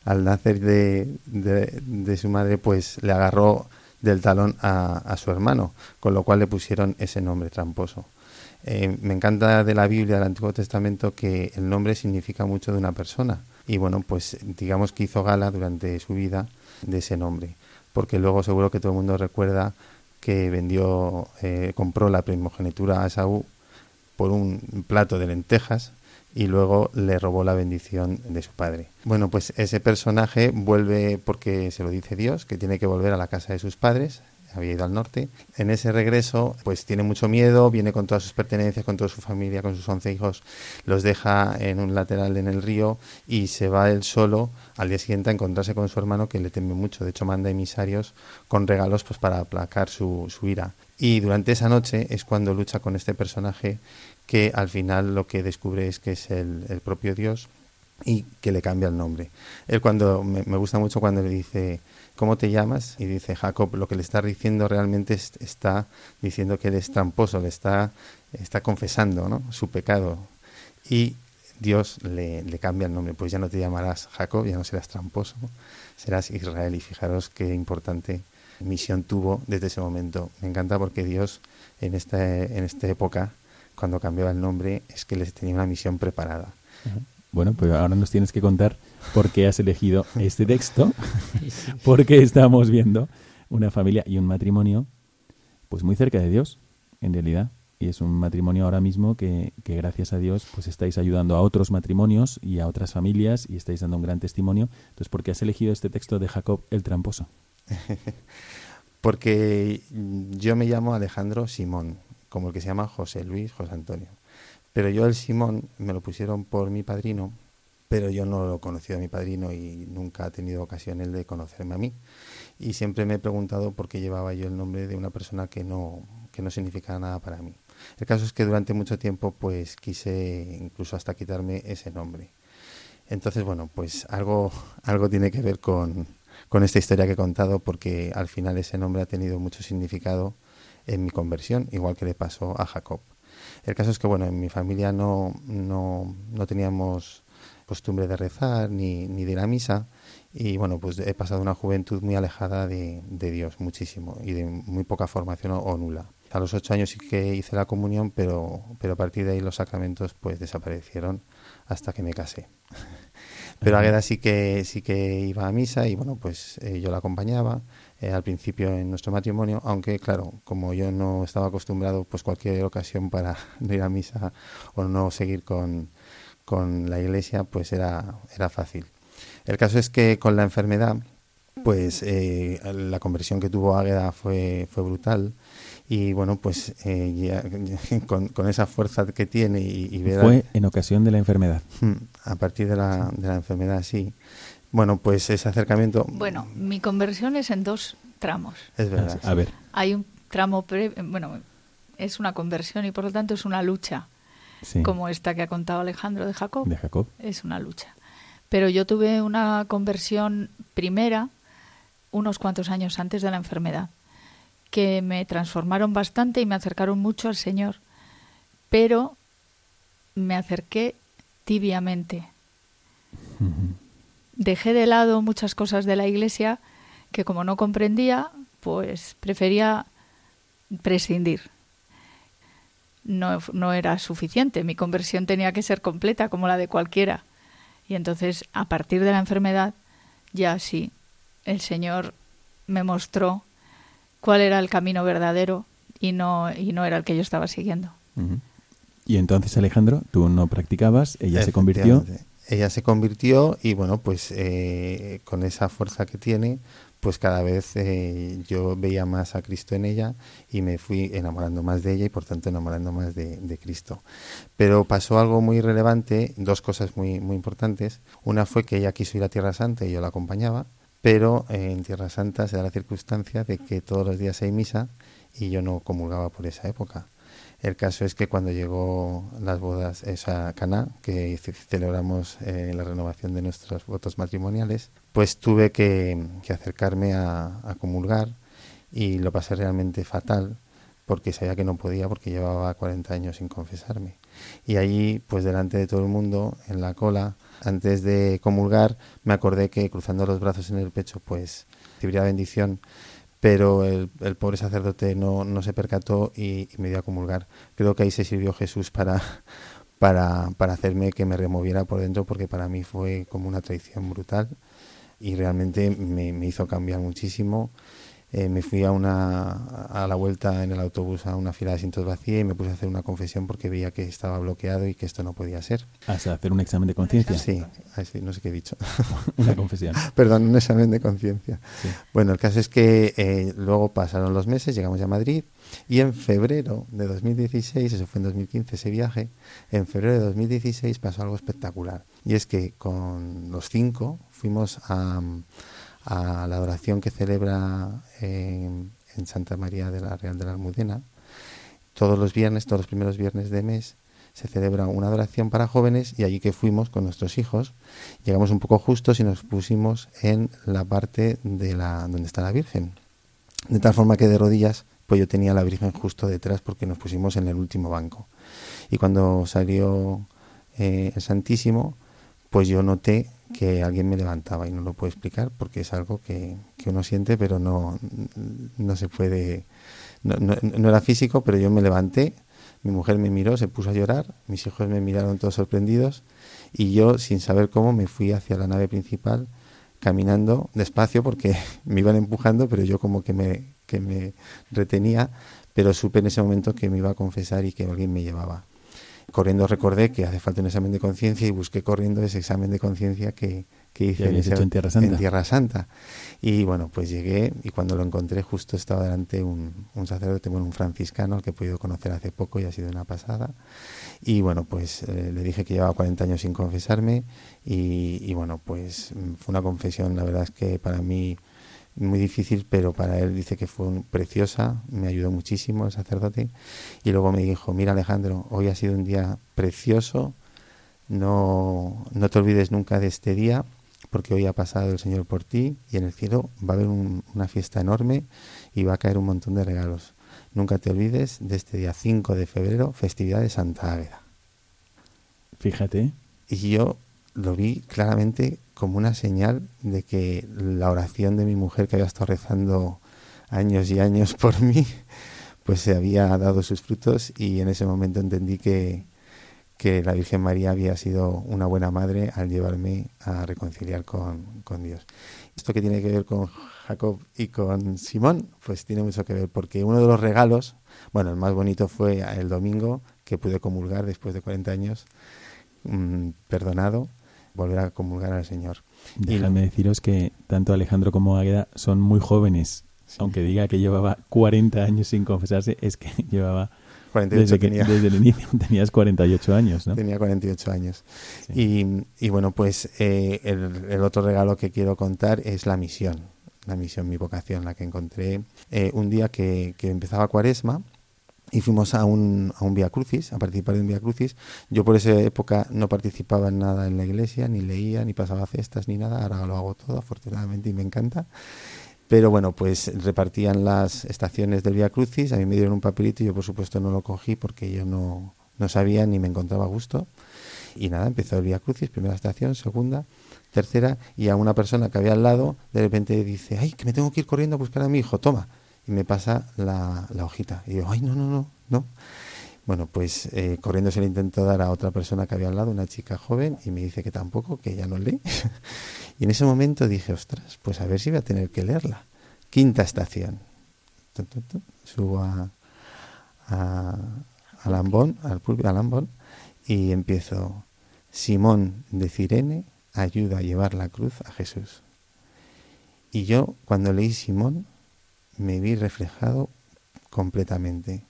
al nacer de, de, su madre, pues le agarró del talón a, su hermano, con lo cual le pusieron ese nombre tramposo. Eh, me encanta de la Biblia del Antiguo Testamento que el nombre significa mucho de una persona y bueno, pues digamos que hizo gala durante su vida de ese nombre, porque luego seguro que todo el mundo recuerda que vendió, eh, compró la primogenitura a Saúl por un plato de lentejas y luego le robó la bendición de su padre. Bueno, pues ese personaje vuelve porque se lo dice Dios, que tiene que volver a la casa de sus padres, había ido al norte. En ese regreso, pues tiene mucho miedo, viene con todas sus pertenencias, con toda su familia, con sus once hijos, los deja en un lateral en el río y se va él solo al día siguiente a encontrarse con su hermano que le teme mucho. De hecho, manda emisarios con regalos pues para aplacar su, su ira. Y durante esa noche es cuando lucha con este personaje que al final lo que descubre es que es el, propio Dios y que le cambia el nombre. Él cuando me, gusta mucho cuando le dice ¿cómo te llamas? y dice Jacob, lo que le está diciendo realmente está diciendo que él es tramposo, le está, está confesando ¿no? su pecado y Dios le, le, cambia el nombre, pues ya no te llamarás Jacob, ya no serás tramposo, serás Israel y fijaros qué importante misión tuvo desde ese momento. Me encanta porque Dios en esta, en esta época, cuando cambiaba el nombre, es que les tenía una misión preparada. Bueno, pues ahora nos tienes que contar por qué has elegido este texto, porque estamos viendo una familia y un matrimonio pues muy cerca de Dios, en realidad. Y es un matrimonio ahora mismo que, que, gracias a Dios pues estáis ayudando a otros matrimonios y a otras familias y estáis dando un gran testimonio. Entonces, ¿por qué has elegido este texto de Jacob el tramposo? porque yo me llamo Alejandro Simón, como el que se llama José Luis José Antonio. Pero yo el Simón me lo pusieron por mi padrino, pero yo no lo conocí a mi padrino y nunca ha tenido ocasión él de conocerme a mí. Y siempre me he preguntado por qué llevaba yo el nombre de una persona que no, que no significaba nada para mí. El caso es que durante mucho tiempo pues quise incluso hasta quitarme ese nombre. Entonces, bueno, pues algo, algo tiene que ver con, con esta historia que he contado porque al final ese nombre ha tenido mucho significado en mi conversión, igual que le pasó a Jacob. El caso es que, bueno, en mi familia no, no, no teníamos costumbre de rezar ni, ni de ir a misa y, bueno, pues he pasado una juventud muy alejada de, de Dios, muchísimo, y de muy poca formación o, nula. A los ocho años sí que hice la comunión, pero, pero a partir de ahí los sacramentos pues desaparecieron hasta que me casé. Pero Agueda sí que sí que iba a misa y bueno, pues eh, yo la acompañaba eh, al principio en nuestro matrimonio, aunque claro, como yo no estaba acostumbrado, pues cualquier ocasión para ir a misa o no seguir con, con la iglesia, pues era, era fácil. El caso es que con la enfermedad, pues eh, la conversión que tuvo Águeda fue, fue brutal y bueno, pues eh, con, con, esa fuerza que tiene y, ver... Fue en ocasión de la enfermedad. Hmm, a partir de la, de la enfermedad, sí. Bueno, pues ese acercamiento. Bueno, mi conversión es en dos tramos. Es verdad. A ver. Hay un tramo bueno, es una conversión y por lo tanto es una lucha. Como esta que ha contado Alejandro de Jacob. De Jacob. Es una lucha. Pero yo tuve una conversión primera unos cuantos años antes de la enfermedad, que me transformaron bastante y me acercaron mucho al Señor. Pero me acerqué tibiamente dejé de lado muchas cosas de la iglesia que como no comprendía, pues prefería prescindir. No, no era suficiente, mi conversión tenía que ser completa como la de cualquiera. Y entonces, a partir de la enfermedad, ya sí, el Señor me mostró cuál era el camino verdadero y no, y no era el que yo estaba siguiendo. Y entonces, Alejandro, tú no practicabas, ella se convirtió ella se convirtió y bueno, pues eh, con esa fuerza que tiene, pues cada vez eh, yo veía más a Cristo en ella y me fui enamorando más de ella y por tanto enamorando más de, Cristo. Pero pasó algo muy relevante, dos cosas muy, muy importantes. Una fue que ella quiso ir a Tierra Santa y yo la acompañaba, pero en Tierra Santa se da la circunstancia de que todos los días hay misa y yo no comulgaba por esa época. El caso es que cuando llegó las bodas, esa cana, que celebramos eh, la renovación de nuestros votos matrimoniales, pues tuve que, acercarme a, comulgar y lo pasé realmente fatal porque sabía que no podía porque llevaba 40 años sin confesarme. Y allí, pues delante de todo el mundo, en la cola, antes de comulgar, me acordé que cruzando los brazos en el pecho, pues recibiría bendición pero el, pobre sacerdote no, no se percató y, me dio a comulgar. Creo que ahí se sirvió Jesús para, para, para hacerme que me removiera por dentro, porque para mí fue como una traición brutal y realmente me, me hizo cambiar muchísimo eh, me fui a, una, a la vuelta en el autobús a una fila de asientos vacía y me puse a hacer una confesión porque veía que estaba bloqueado y que esto no podía ser. ¿A hacer un examen de conciencia? Sí, no sé qué he dicho. una confesión. Perdón, un examen de conciencia. Bueno, el caso es que eh, luego pasaron los meses, llegamos a Madrid y en febrero de 2016, eso fue en 2015 ese viaje, en febrero de 2016 pasó algo espectacular. Y es que con los cinco fuimos a a la adoración que celebra en, Santa María de la Real de la Almudena. Todos los viernes, todos los primeros viernes de mes, se celebra una adoración para jóvenes y allí que fuimos con nuestros hijos, llegamos un poco justos y nos pusimos en la parte de la donde está la Virgen. De tal forma que de rodillas, pues yo tenía la Virgen justo detrás porque nos pusimos en el último banco. Y cuando salió eh, el Santísimo, pues yo noté que alguien me levantaba y no lo puedo explicar porque es algo que, que uno siente pero no, no se puede, no, no, era físico, pero yo me levanté, mi mujer me miró, se puso a llorar, mis hijos me miraron todos sorprendidos y yo sin saber cómo me fui hacia la nave principal caminando despacio porque me iban empujando, pero yo como que me, que me retenía, pero supe en ese momento que me iba a confesar y que alguien me llevaba corriendo recordé que hace falta un examen de conciencia y busqué corriendo ese examen de conciencia que, que hice en, Tierra Santa? en, Tierra Santa. Y bueno, pues llegué y cuando lo encontré justo estaba delante un, un sacerdote, bueno, un franciscano al que he podido conocer hace poco y ha sido una pasada. Y bueno, pues eh, le dije que llevaba 40 años sin confesarme y, y bueno, pues fue una confesión, la verdad es que para mí muy difícil, pero para él dice que fue preciosa, me ayudó muchísimo el sacerdote. Y luego me dijo, mira Alejandro, hoy ha sido un día precioso, no, no te olvides nunca de este día, porque hoy ha pasado el Señor por ti y en el cielo va a haber una fiesta enorme y va a caer un montón de regalos. Nunca te olvides de este día 5 de febrero, festividad de Santa Águeda. Fíjate. Y yo lo vi claramente como una señal de que la oración de mi mujer que había estado rezando años y años por mí, pues se había dado sus frutos y en ese momento entendí que, que la Virgen María había sido una buena madre al llevarme a reconciliar con, con Dios. Esto que tiene que ver con Jacob y con Simón, pues tiene mucho que ver porque uno de los regalos, bueno, el más bonito fue el domingo que pude comulgar después de 40 años, mm, perdonado volver a comulgar al Señor. Déjame deciros que tanto Alejandro como Águeda son muy jóvenes. Aunque diga que llevaba 40 años sin confesarse, es que llevaba 48 desde, tenía. desde el inicio tenías 48 años, ¿no? Tenía 48 años. Y, y, bueno, pues eh, el, el, otro regalo que quiero contar es la misión. La misión, mi vocación, la que encontré eh, un día que, que empezaba cuaresma y fuimos a un, a un Via Crucis, a participar de un Via Crucis. Yo por esa época no participaba en nada en la iglesia, ni leía, ni pasaba cestas, ni nada. Ahora lo hago todo, afortunadamente, y me encanta. Pero bueno, pues repartían las estaciones del Via Crucis, a mí me dieron un papelito y yo por supuesto no lo cogí porque yo no, no sabía ni me encontraba a gusto. Y nada, empezó el Via Crucis, primera estación, segunda, tercera, y a una persona que había al lado de repente dice, ay, que me tengo que ir corriendo a buscar a mi hijo, toma y me pasa la, hojita. Y digo, ay, no, no, no, no. Bueno, pues eh, corriendo se le intento dar a otra persona que había al lado, una chica joven, y me dice que tampoco, que ya no lee. y en ese momento dije, ostras, pues a ver si voy a tener que leerla. Quinta estación. Subo a, a, a Lambón, al púlpito a y empiezo, Simón de Cirene ayuda a llevar la cruz a Jesús. Y yo, cuando leí Simón, me vi reflejado completamente.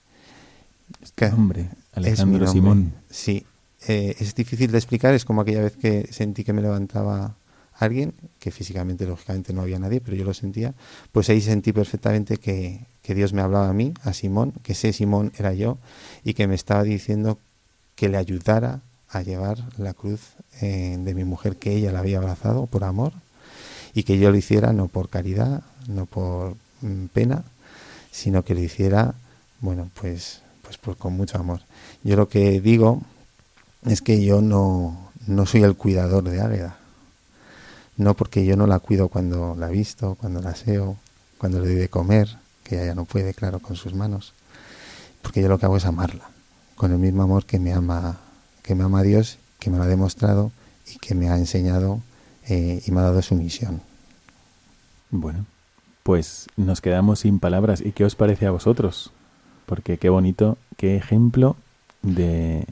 hombre, Alejandro Simón. Sí, eh, es difícil de explicar, es como aquella vez que sentí que me levantaba alguien, que físicamente, lógicamente, no había nadie, pero yo lo sentía, pues ahí sentí perfectamente que, que Dios me hablaba a mí, a Simón, que ese Simón era yo, y que me estaba diciendo que le ayudara a llevar la cruz eh, de mi mujer, que ella la había abrazado por amor, y que yo lo hiciera no por caridad, no por pena, sino que lo hiciera, bueno, pues, pues, pues con mucho amor. Yo lo que digo es que yo no, no soy el cuidador de Águeda. No porque yo no la cuido cuando la visto, cuando la aseo, cuando le doy de comer, que ella no puede, claro, con sus manos. Porque yo lo que hago es amarla, con el mismo amor que me ama, que me ama Dios, que me lo ha demostrado y que me ha enseñado eh, y me ha dado su misión. Bueno, pues nos quedamos sin palabras. ¿Y qué os parece a vosotros? Porque qué bonito, qué ejemplo de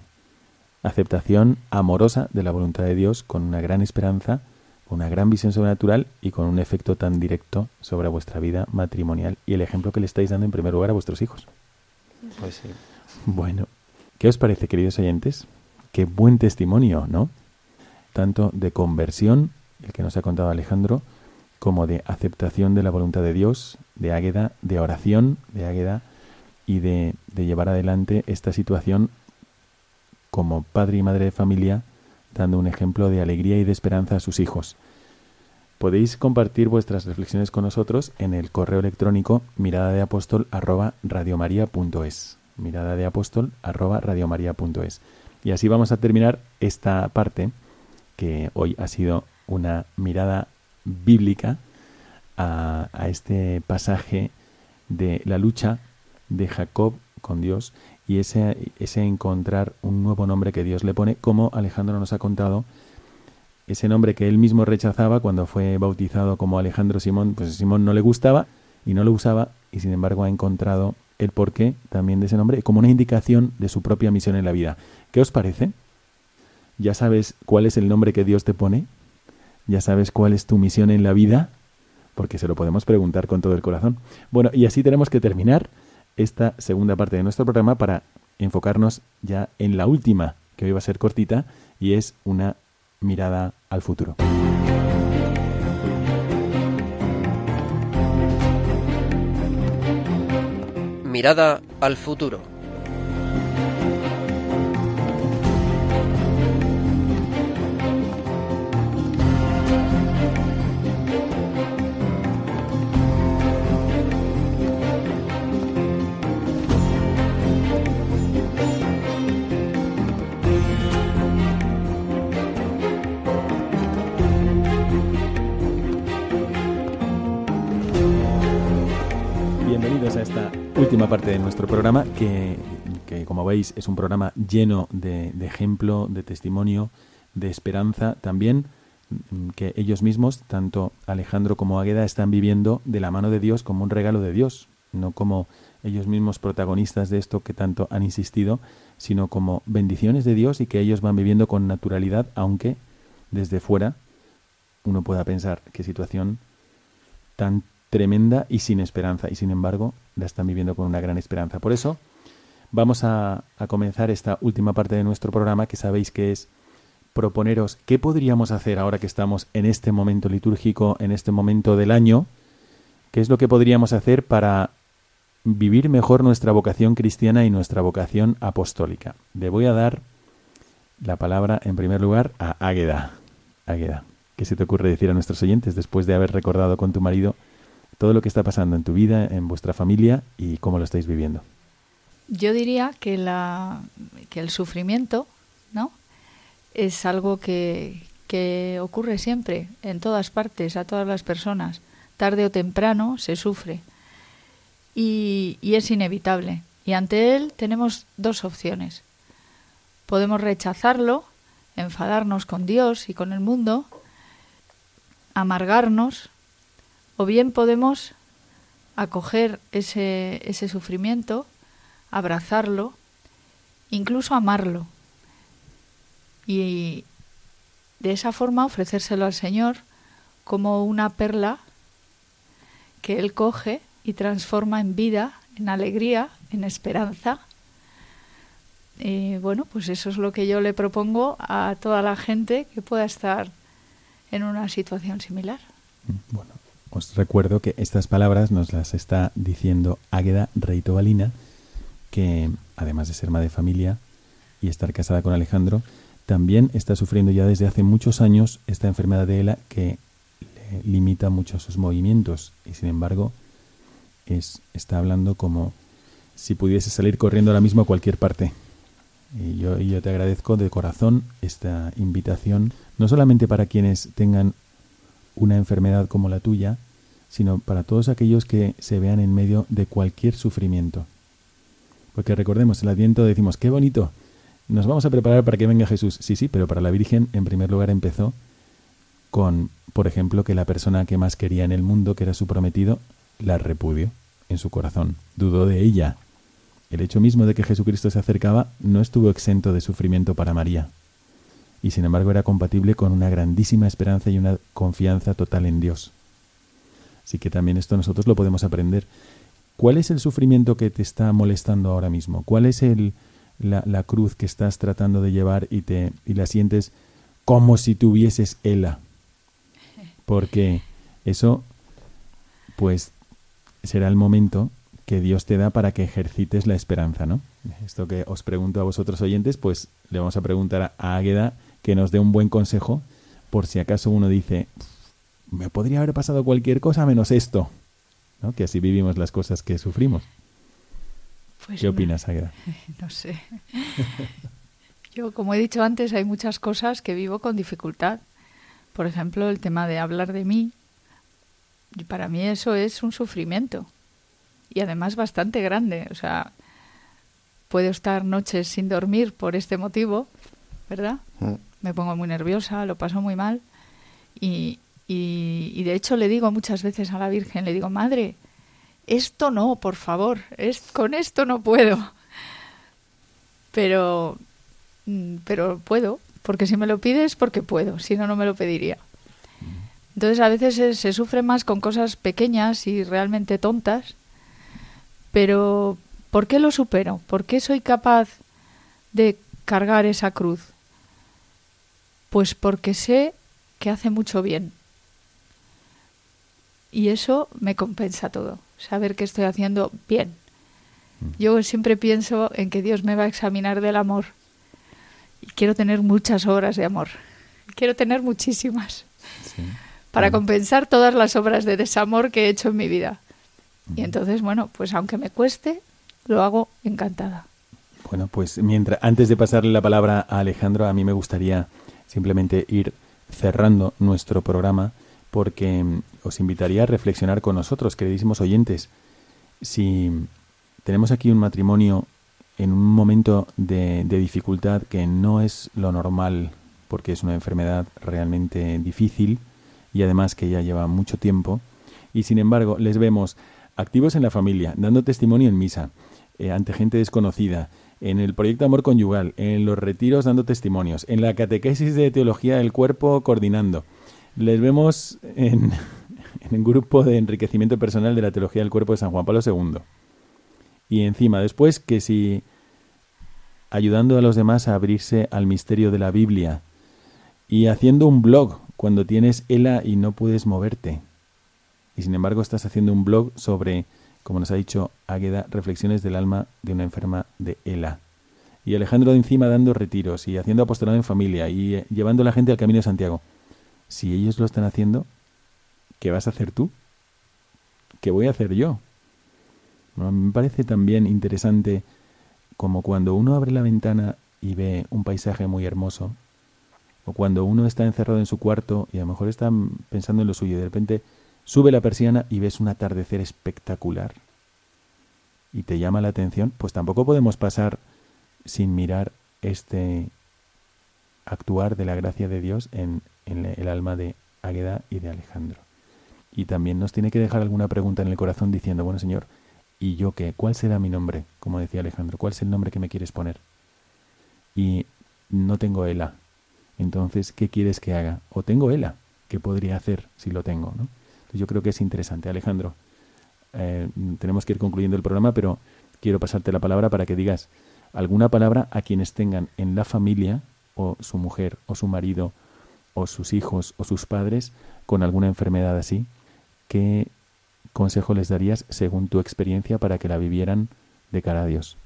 aceptación amorosa de la voluntad de Dios con una gran esperanza, con una gran visión sobrenatural y con un efecto tan directo sobre vuestra vida matrimonial y el ejemplo que le estáis dando en primer lugar a vuestros hijos. Pues sí. Bueno, ¿qué os parece, queridos oyentes? Qué buen testimonio, ¿no? Tanto de conversión, el que nos ha contado Alejandro, como de aceptación de la voluntad de Dios, de águeda, de oración, de águeda y de, llevar adelante esta situación como padre y madre de familia, dando un ejemplo de alegría y de esperanza a sus hijos. Podéis compartir vuestras reflexiones con nosotros en el correo electrónico mirada de apóstol arroba Mirada de apóstol arroba Y así vamos a terminar esta parte que hoy ha sido una mirada bíblica a, este pasaje de la lucha de Jacob con Dios y ese, ese encontrar un nuevo nombre que Dios le pone, como Alejandro nos ha contado ese nombre que él mismo rechazaba cuando fue bautizado como Alejandro Simón, pues Simón no le gustaba y no lo usaba y sin embargo ha encontrado el porqué también de ese nombre como una indicación de su propia misión en la vida. ¿Qué os parece? ¿Ya sabes cuál es el nombre que Dios te pone? ¿Ya sabes cuál es tu misión en la vida? Porque se lo podemos preguntar con todo el corazón. Bueno, y así tenemos que terminar esta segunda parte de nuestro programa para enfocarnos ya en la última, que hoy va a ser cortita, y es una mirada al futuro. Mirada al futuro. Última parte de nuestro programa, que, como veis es un programa lleno de, ejemplo, de testimonio, de esperanza, también mm, que ellos mismos, tanto Alejandro como Águeda, están viviendo de la mano de Dios como un regalo de Dios, no como ellos mismos protagonistas de esto que tanto han insistido, sino como bendiciones de Dios y que ellos van viviendo con naturalidad, aunque desde fuera uno pueda pensar qué situación tan tremenda y sin esperanza. Y sin embargo, la están viviendo con una gran esperanza. Por eso, vamos a, comenzar esta última parte de nuestro programa, que sabéis que es proponeros qué podríamos hacer ahora que estamos en este momento litúrgico, en este momento del año, qué es lo que podríamos hacer para vivir mejor nuestra vocación cristiana y nuestra vocación apostólica. Le voy a dar la palabra en primer lugar a Águeda. Águeda, ¿qué se te ocurre decir a nuestros oyentes después de haber recordado con tu marido todo lo que está pasando en tu vida, en vuestra familia y cómo lo estáis viviendo. Yo diría que, que el sufrimiento, ¿no? Es algo que, que ocurre siempre, en todas partes, a todas las personas. Tarde o temprano se sufre. Y es inevitable. Y ante él tenemos dos opciones. Podemos rechazarlo, enfadarnos con Dios y con el mundo, amargarnos, o bien podemos acoger ese, ese sufrimiento, abrazarlo, incluso amarlo. Y de esa forma ofrecérselo al Señor como una perla que Él coge y transforma en vida, en alegría, en esperanza. Y bueno, pues eso es lo que yo le propongo a toda la gente que pueda estar en una situación similar. Bueno, os recuerdo que estas palabras nos las está diciendo Águeda Reito Balina, que además de ser madre de familia y estar casada con Alejandro, también está sufriendo ya desde hace muchos años esta enfermedad de ELA que le limita mucho sus movimientos y sin embargo es, está hablando como si pudiese salir corriendo ahora mismo a cualquier parte. Y yo, y yo te agradezco de corazón esta invitación, no solamente para quienes tengan una enfermedad como la tuya, sino para todos aquellos que se vean en medio de cualquier sufrimiento. Porque recordemos, el Adviento decimos, qué bonito, nos vamos a preparar para que venga Jesús. Sí, sí, pero para la Virgen en primer lugar empezó con, por ejemplo, que la persona que más quería en el mundo, que era su prometido, la repudió en su corazón, dudó de ella. El hecho mismo de que Jesucristo se acercaba no estuvo exento de sufrimiento para María y sin embargo era compatible con una grandísima esperanza y una confianza total en Dios. Así que también esto nosotros lo podemos aprender. ¿Cuál es el sufrimiento que te está molestando ahora mismo? ¿Cuál es el, la, cruz que estás tratando de llevar y, te, y la sientes como si tuvieses ela? Porque eso, pues, será el momento que Dios te da para que ejercites la esperanza, ¿no? Esto que os pregunto a vosotros oyentes, pues le vamos a preguntar a Águeda que nos dé un buen consejo por si acaso uno dice, me podría haber pasado cualquier cosa menos esto, ¿no? Que así vivimos las cosas que sufrimos. Pues ¿Qué no- opinas, Águeda? No sé. Yo, como he dicho antes, hay muchas cosas que vivo con dificultad. Por ejemplo, el tema de hablar de mí. Y para mí eso es un sufrimiento. Y además bastante grande. O sea, puedo estar noches sin dormir por este motivo, ¿verdad? Mm. Me pongo muy nerviosa, lo paso muy mal. Y, y, de hecho le digo muchas veces a la Virgen, le digo, Madre, esto no, por favor, es, con esto no puedo. Pero, mm, pero puedo, porque si me lo pides, porque puedo, si no, no me lo pediría. Entonces a veces se, se sufre más con cosas pequeñas y realmente tontas, pero ¿por qué lo supero? ¿Por qué soy capaz de cargar esa cruz? Pues porque sé que hace mucho bien. Y eso me compensa todo, saber que estoy haciendo bien. Yo siempre pienso en que Dios me va a examinar del amor. Y quiero tener muchas obras de amor. Quiero tener muchísimas. Para Bueno. compensar todas las obras de desamor que he hecho en mi vida. Y entonces, bueno, pues aunque me cueste, lo hago encantada. Bueno, pues mientras antes de pasarle la palabra a Alejandro, a mí me gustaría simplemente ir cerrando nuestro programa porque mm, os invitaría a reflexionar con nosotros, queridísimos oyentes. Si tenemos aquí un matrimonio en un momento de, de dificultad que no es lo normal, porque es una enfermedad realmente difícil y además que ya lleva mucho tiempo, y sin embargo les vemos activos en la familia, dando testimonio en misa, eh, ante gente desconocida, en el proyecto Amor Conyugal, en los retiros dando testimonios, en la catequesis de teología del cuerpo coordinando. Les vemos en, en el grupo de enriquecimiento personal de la teología del cuerpo de San Juan Pablo II. Y encima, después que si ayudando a los demás a abrirse al misterio de la Biblia y haciendo un blog cuando tienes ELA y no puedes moverte. Y sin embargo estás haciendo un blog sobre, como nos ha dicho Águeda, reflexiones del alma de una enferma de ELA. Y Alejandro de encima dando retiros y haciendo apostolado en familia y eh, llevando a la gente al camino de Santiago. Si ellos lo están haciendo, ¿qué vas a hacer tú? ¿Qué voy a hacer yo? Me parece también interesante como cuando uno abre la ventana y ve un paisaje muy hermoso, o cuando uno está encerrado en su cuarto y a lo mejor está pensando en lo suyo y de repente sube la persiana y ves un atardecer espectacular y te llama la atención, pues tampoco podemos pasar sin mirar este actuar de la gracia de Dios en, en el alma de Águeda y de Alejandro. Y también nos tiene que dejar alguna pregunta en el corazón diciendo, bueno Señor, ¿y yo qué? ¿Cuál será mi nombre? Como decía Alejandro, ¿cuál es el nombre que me quieres poner? Y no tengo ELA. Entonces, ¿qué quieres que haga? O tengo ELA. ¿Qué podría hacer si lo tengo? ¿no? Yo creo que es interesante. Alejandro, eh, tenemos que ir concluyendo el programa, pero quiero pasarte la palabra para que digas alguna palabra a quienes tengan en la familia, o su mujer, o su marido, o sus hijos, o sus padres, con alguna enfermedad así. ¿Qué consejo les darías según tu experiencia para que la vivieran de cara a Dios?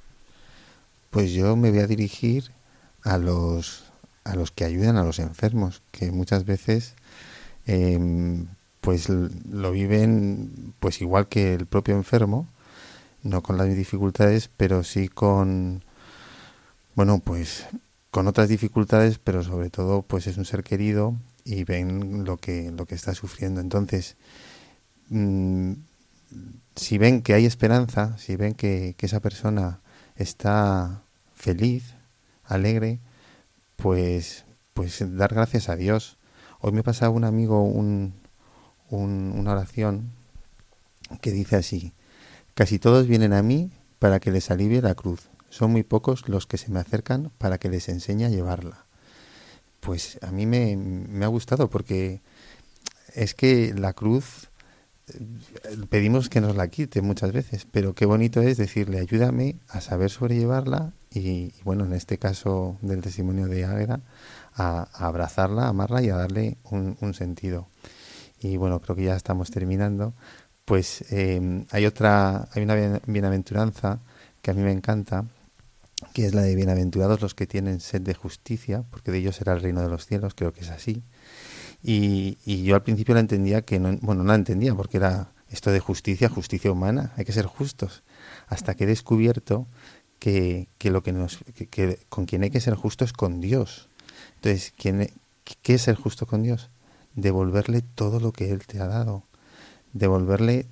Pues yo me voy a dirigir a los a los que ayudan a los enfermos, que muchas veces eh, pues lo viven pues igual que el propio enfermo, no con las dificultades, pero sí con bueno, pues con otras dificultades, pero sobre todo pues es un ser querido y ven lo que lo que está sufriendo. Entonces, mm, si ven que hay esperanza, si ven que, que esa persona está feliz, alegre, pues, pues dar gracias a Dios. Hoy me pasaba un amigo un, un- una oración que dice así, casi todos vienen a mí para que les alivie la cruz. Son muy pocos los que se me acercan para que les enseñe a llevarla. Pues a mí me, ha gustado porque es que la cruz eh, pedimos que nos la quite muchas veces, pero qué bonito es decirle ayúdame a saber sobrellevarla y, y bueno, en este caso del testimonio de Águeda, a, abrazarla, a amarla y a darle un sentido. Y bueno, creo que ya estamos terminando, pues eh, hay otra, hay una bienaventuranza que a mí me encanta, que es la de bienaventurados los que tienen sed de justicia, porque de ellos será el reino de los cielos, creo que es así. Y, yo al principio la entendía que no, bueno, no la entendía porque era esto de justicia, justicia humana, hay que ser justos. Hasta que he descubierto que, que lo que nos, que, con quien hay que ser justo es con Dios. Entonces, ¿quién, ¿qué es ser justo con Dios? Devolverle todo lo que Él te ha dado, devolverle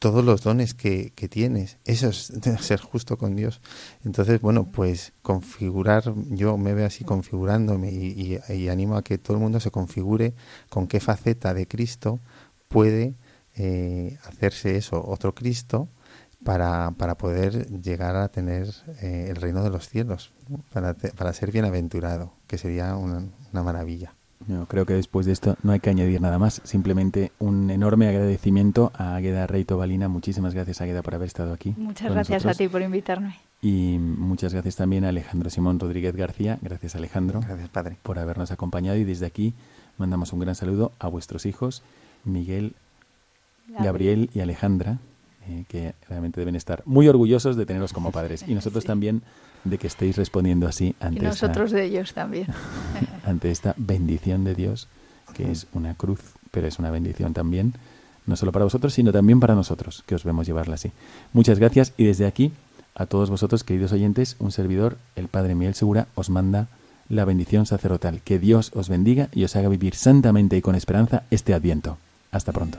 todos los dones que, que, tienes. Eso es ser justo con Dios. Entonces, bueno, pues configurar, yo me veo así configurándome y, animo a que todo el mundo se configure con qué faceta de Cristo puede eh, hacerse eso, otro Cristo, para, para poder llegar a tener eh, el reino de los cielos, para, para ser bienaventurado, que sería una, una maravilla. No, creo que después de esto no hay que añadir nada más. Simplemente un enorme agradecimiento a Águeda Reito Balina. Muchísimas gracias, Águeda, por haber estado aquí. Muchas gracias a ti por invitarme. Y muchas gracias también a Alejandro Simón Rodríguez García. Gracias, Alejandro. Gracias, padre. Por habernos acompañado. Y desde aquí mandamos un gran saludo a vuestros hijos, Miguel, Gabriel, y Alejandra, eh, que realmente deben estar muy orgullosos de teneros como padres. Y nosotros también de que estéis respondiendo así ante y nosotros de ellos también. ante esta bendición de Dios que es una cruz pero es una bendición también no solo para vosotros sino también para nosotros que os vemos llevarla así. Muchas gracias y desde aquí a todos vosotros queridos oyentes un servidor el Padre Miguel Segura os manda la bendición sacerdotal. Que Dios os bendiga y os haga vivir santamente y con esperanza este Adviento. Hasta pronto